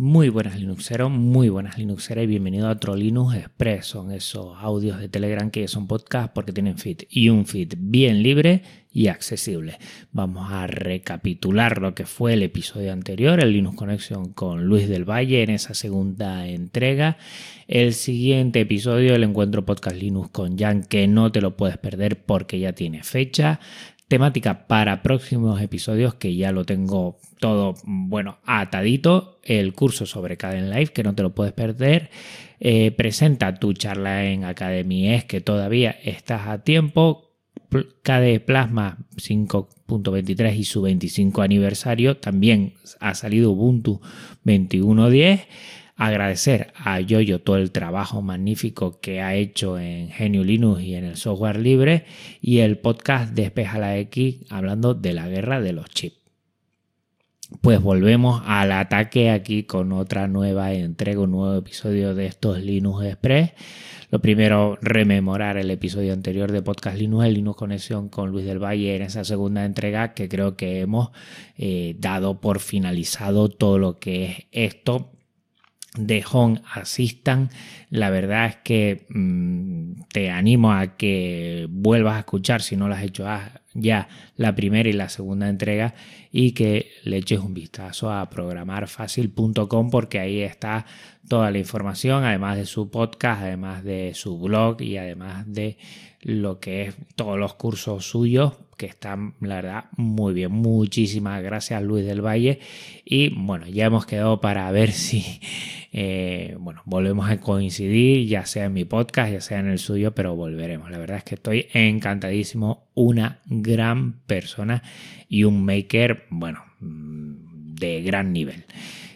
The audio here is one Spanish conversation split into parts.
Muy buenas Linuxeros, muy buenas Linuxeras y bienvenido a otro Linux Express. Son esos audios de Telegram que son podcast porque tienen feed y un feed bien libre y accesible. Vamos a recapitular lo que fue el episodio anterior, el Linux Connection con Luis del Valle en esa segunda entrega. El siguiente episodio, el encuentro podcast Linux con Jan, que no te lo puedes perder porque ya tiene fecha temática para próximos episodios que ya lo tengo todo, bueno, atadito. El curso sobre Caden Live, que no te lo puedes perder. Eh, presenta tu charla en Academy es que todavía estás a tiempo. KDE Plasma 5.23 y su 25 aniversario. También ha salido Ubuntu 21.10 agradecer a Yoyo todo el trabajo magnífico que ha hecho en Genio Linux y en el software libre y el podcast Despeja la X hablando de la guerra de los chips. Pues volvemos al ataque aquí con otra nueva entrega, un nuevo episodio de estos Linux Express. Lo primero, rememorar el episodio anterior de Podcast Linux, el Linux Conexión con Luis del Valle en esa segunda entrega que creo que hemos eh, dado por finalizado todo lo que es esto de Home Assistant. La verdad es que mm, te animo a que vuelvas a escuchar si no lo has hecho ya la primera y la segunda entrega y que le eches un vistazo a programarfacil.com porque ahí está toda la información, además de su podcast, además de su blog y además de lo que es todos los cursos suyos que están, la verdad, muy bien. Muchísimas gracias, Luis del Valle. Y bueno, ya hemos quedado para ver si, eh, bueno, volvemos a coincidir, ya sea en mi podcast, ya sea en el suyo, pero volveremos. La verdad es que estoy encantadísimo. Una gran persona y un maker, bueno, mm, de gran nivel.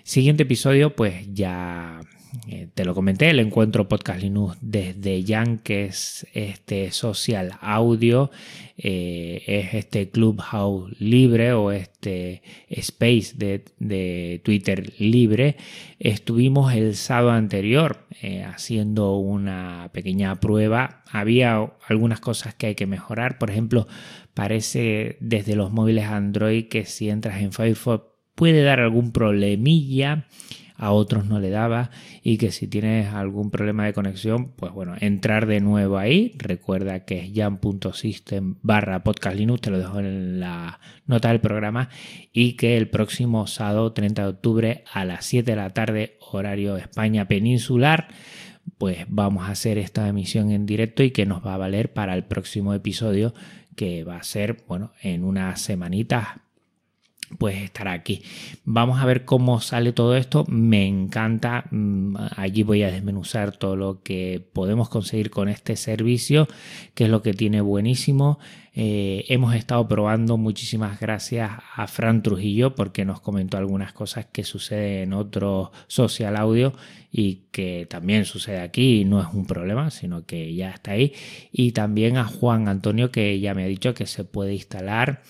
Siguiente episodio, pues ya eh, te lo comenté, el encuentro Podcast Linux desde Jan, que es este social audio, eh, es este Clubhouse libre o este space de, Twitter libre. Estuvimos el sábado anterior eh, haciendo una pequeña prueba. Había algunas cosas que hay que mejorar. Por ejemplo, parece desde los móviles Android que si entras en Firefox puede dar algún problemilla a otros no le daba y que si tienes algún problema de conexión, pues bueno, entrar de nuevo ahí. Recuerda que es jam.system barra podcast Linux, te lo dejo en la nota del programa y que el próximo sábado 30 de octubre a las 7 de la tarde, horario España peninsular, pues vamos a hacer esta emisión en directo y que nos va a valer para el próximo episodio que va a ser, bueno, en unas semanitas pues estará aquí. Vamos a ver cómo sale todo esto. Me encanta. Mm, allí voy a desmenuzar todo lo que podemos conseguir con este servicio, que es lo que tiene buenísimo. Eh, hemos estado probando, muchísimas gracias a Fran Trujillo porque nos comentó algunas cosas que suceden en otro social audio y que también sucede aquí y no es un problema, sino que ya está ahí. Y también a Juan Antonio que ya me ha dicho que se puede instalar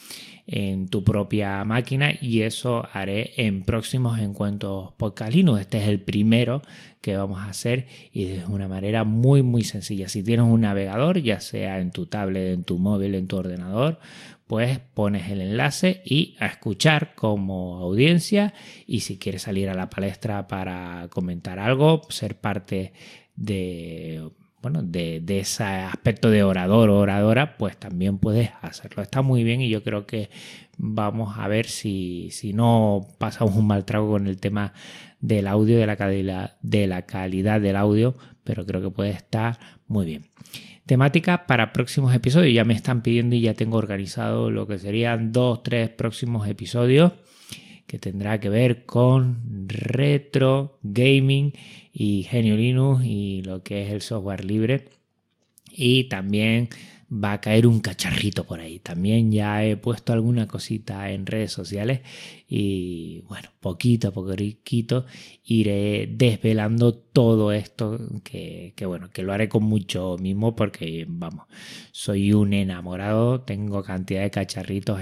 en tu propia máquina y eso haré en próximos encuentros podcast Linux. Este es el primero que vamos a hacer y de una manera muy muy sencilla. Si tienes un navegador, ya sea en tu tablet, en tu móvil, en tu ordenador, pues pones el enlace y a escuchar como audiencia y si quieres salir a la palestra para comentar algo, ser parte de bueno, de, ese aspecto de orador o oradora, pues también puedes hacerlo. Está muy bien y yo creo que vamos a ver si, si no pasamos un mal trago con el tema del audio, de la, de la calidad del audio, pero creo que puede estar muy bien. Temática para próximos episodios. Ya me están pidiendo y ya tengo organizado lo que serían dos, tres próximos episodios que tendrá que ver con retro, gaming y Genio Linux y lo que es el software libre. Y también va a caer un cacharrito por ahí. También ya he puesto alguna cosita en redes sociales y bueno, poquito a poquito iré desvelando todo esto que, bueno, que lo haré con mucho mismo porque vamos, soy un enamorado, tengo cantidad de cacharritos,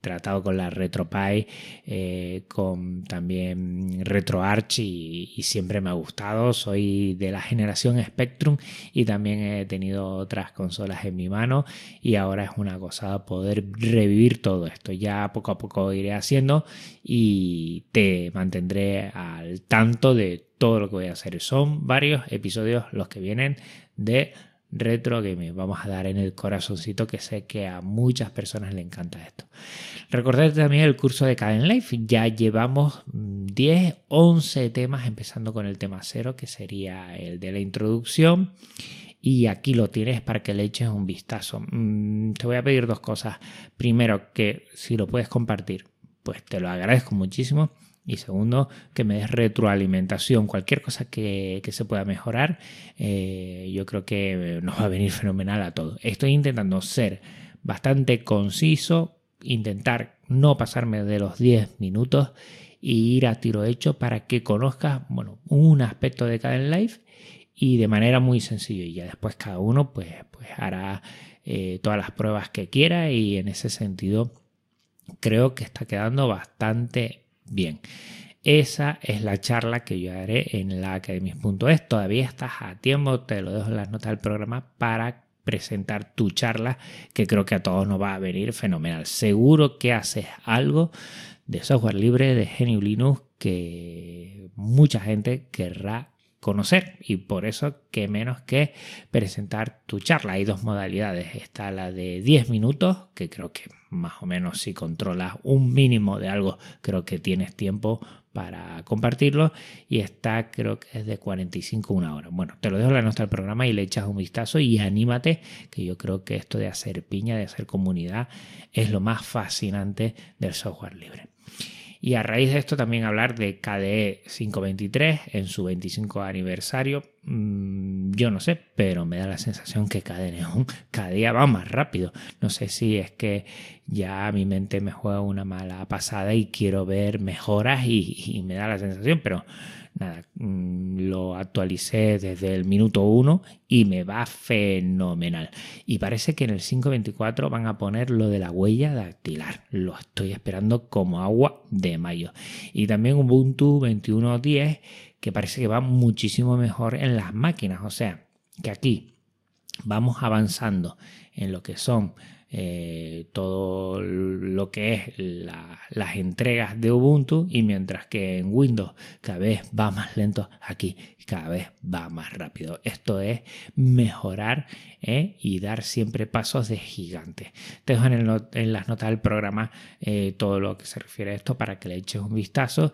tratado con la RetroPie, eh, con también RetroArch y, y, siempre me ha gustado. Soy de la generación Spectrum y también he tenido otras consolas en mi mano y ahora es una cosa poder revivir todo esto. Ya poco a poco iré haciendo y te mantendré al tanto de todo lo que voy a hacer. Son varios episodios los que vienen de retro gaming. Vamos a dar en el corazoncito que sé que a muchas personas le encanta esto. Recordad también el curso de Caden Life. Ya llevamos 10, 11 temas, empezando con el tema cero, que sería el de la introducción. Y aquí lo tienes para que le eches un vistazo. Mm, te voy a pedir dos cosas. Primero, que si lo puedes compartir, pues te lo agradezco muchísimo. Y segundo, que me des retroalimentación. Cualquier cosa que, se pueda mejorar, eh, yo creo que nos va a venir fenomenal a todos. Estoy intentando ser bastante conciso, intentar no pasarme de los 10 minutos y ir a tiro hecho para que conozcas bueno, un aspecto de cada live y de manera muy sencilla. Y ya después cada uno pues, pues hará eh, todas las pruebas que quiera y en ese sentido creo que está quedando bastante Bien, esa es la charla que yo haré en la Academy.es. Todavía estás a tiempo, te lo dejo en las notas del programa para presentar tu charla, que creo que a todos nos va a venir fenomenal. Seguro que haces algo de software libre, de GNU Linux, que mucha gente querrá conocer y por eso que menos que presentar tu charla. Hay dos modalidades. Está la de 10 minutos, que creo que más o menos si controlas un mínimo de algo, creo que tienes tiempo para compartirlo y está creo que es de 45 a una hora. Bueno, te lo dejo en nuestro programa y le echas un vistazo y anímate, que yo creo que esto de hacer piña, de hacer comunidad, es lo más fascinante del software libre. Y a raíz de esto también hablar de KDE 523 en su 25 aniversario. Mm, yo no sé, pero me da la sensación que KDE cada día va más rápido. No sé si es que ya mi mente me juega una mala pasada y quiero ver mejoras y me da la sensación, pero nada, mm, lo actualicé desde el minuto 1 y me va fenomenal. Y parece que en el 524 van a poner lo de la huella dactilar. Lo estoy esperando como agua de mayo. Y también Ubuntu 21.10 que parece que va muchísimo mejor en las máquinas. O sea, que aquí vamos avanzando en lo que son eh, todo lo que es las entregas de Ubuntu y mientras que en Windows cada vez va más lento, aquí cada vez va más rápido. Esto es mejorar ¿eh? y dar siempre pasos de gigante. Te dejo en, las notas del programa eh, todo lo que se refiere a esto para que le eches un vistazo.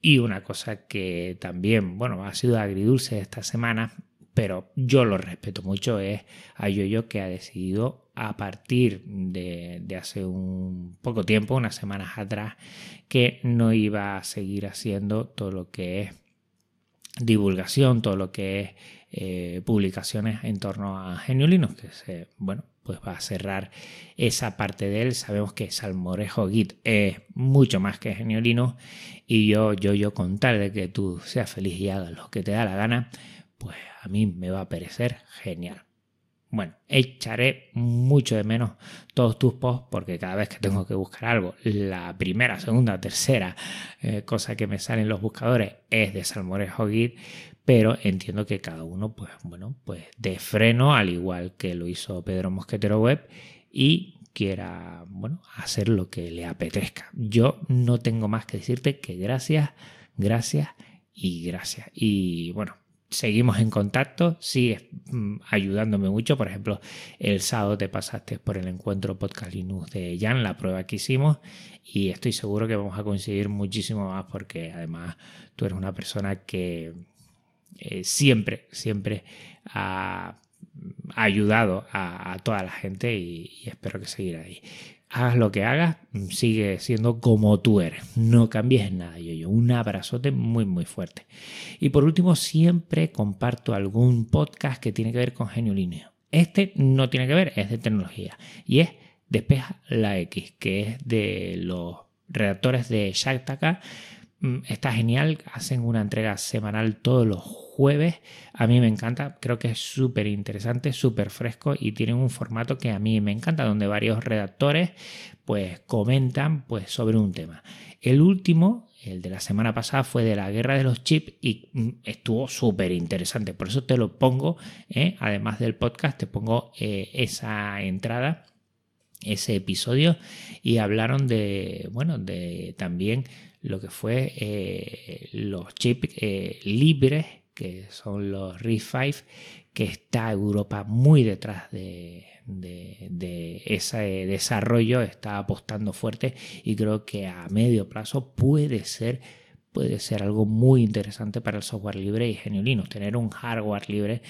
Y una cosa que también, bueno, ha sido agridulce esta semana, pero yo lo respeto mucho, es a Yoyo que ha decidido a partir de, hace un poco tiempo, unas semanas atrás, que no iba a seguir haciendo todo lo que es divulgación, todo lo que es eh, publicaciones en torno a Genio Linux, que se, bueno, pues va a cerrar esa parte de él. Sabemos que Salmorejo Git es mucho más que Genio Linux y yo, yo, yo con tal de que tú seas feliz y hagas lo que te da la gana, pues a mí me va a parecer genial. Bueno, echaré mucho de menos todos tus posts porque cada vez que tengo que buscar algo, la primera, segunda, tercera eh, cosa que me salen los buscadores es de Salmorejo Git, pero entiendo que cada uno, pues bueno, pues de freno, al igual que lo hizo Pedro Mosquetero Web, y quiera, bueno, hacer lo que le apetezca. Yo no tengo más que decirte que gracias, gracias y gracias. Y bueno, seguimos en contacto, sigues mm, ayudándome mucho. Por ejemplo, el sábado te pasaste por el encuentro Podcast Linux de Jan, la prueba que hicimos, y estoy seguro que vamos a coincidir muchísimo más porque además tú eres una persona que eh, siempre, siempre ha, ayudado a, toda la gente y, y espero que seguirá ahí hagas lo que hagas, sigue siendo como tú eres. No cambies nada, yo, yo. Un abrazote muy, muy fuerte. Y por último, siempre comparto algún podcast que tiene que ver con Genio Linux. Este no tiene que ver, es de tecnología. Y es Despeja la X, que es de los redactores de Shaktaka. Mm, está genial, hacen una entrega semanal todos los jueves. A mí me encanta, creo que es súper interesante, súper fresco y tienen un formato que a mí me encanta, donde varios redactores pues comentan pues sobre un tema. El último, el de la semana pasada, fue de la guerra de los chips y mm, estuvo súper interesante. Por eso te lo pongo, ¿eh? además del podcast, te pongo eh, esa entrada ese episodio y hablaron de, bueno, de también lo que fue eh, los chips eh, libres, que son los RISC-V, que está Europa muy detrás de, ese desarrollo, está apostando fuerte y creo que a medio plazo puede ser puede ser algo muy interesante para el software libre y Genio Linux, tener un hardware libre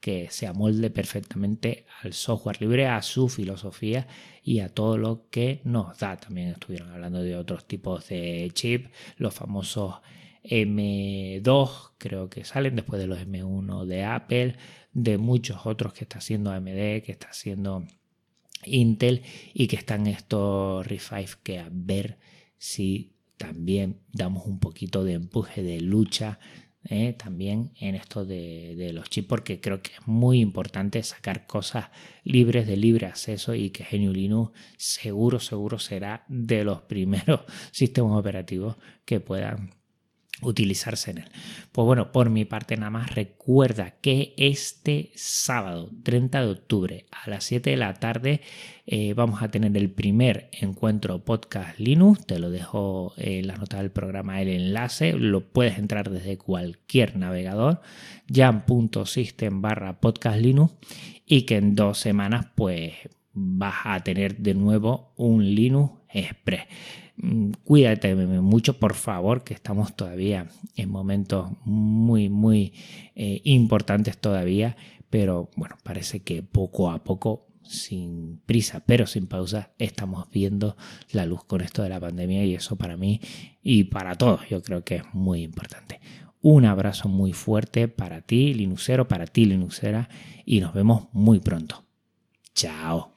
que se amolde perfectamente al software libre, a su filosofía y a todo lo que nos da. También estuvieron hablando de otros tipos de chip, los famosos M2 creo que salen después de los M1 de Apple, de muchos otros que está haciendo AMD, que está haciendo Intel y que están estos RISC que a ver si también damos un poquito de empuje de lucha eh, también en esto de, los chips porque creo que es muy importante sacar cosas libres de libre acceso y que GNU Linux seguro, seguro será de los primeros sistemas operativos que puedan utilizarse en él. Pues bueno, por mi parte nada más recuerda que este sábado 30 de octubre a las 7 de la tarde eh, vamos a tener el primer encuentro podcast Linux. Te lo dejo en las notas del programa el enlace. Lo puedes entrar desde cualquier navegador. jam.system barra podcast Linux y que en dos semanas pues vas a tener de nuevo un Linux Express. Mm, cuídate mucho, por favor, que estamos todavía en momentos muy, muy eh, importantes todavía, pero bueno, parece que poco a poco, sin prisa, pero sin pausa, estamos viendo la luz con esto de la pandemia y eso para mí y para todos yo creo que es muy importante. Un abrazo muy fuerte para ti, Linuxero, para ti, Linuxera, y nos vemos muy pronto. Chao.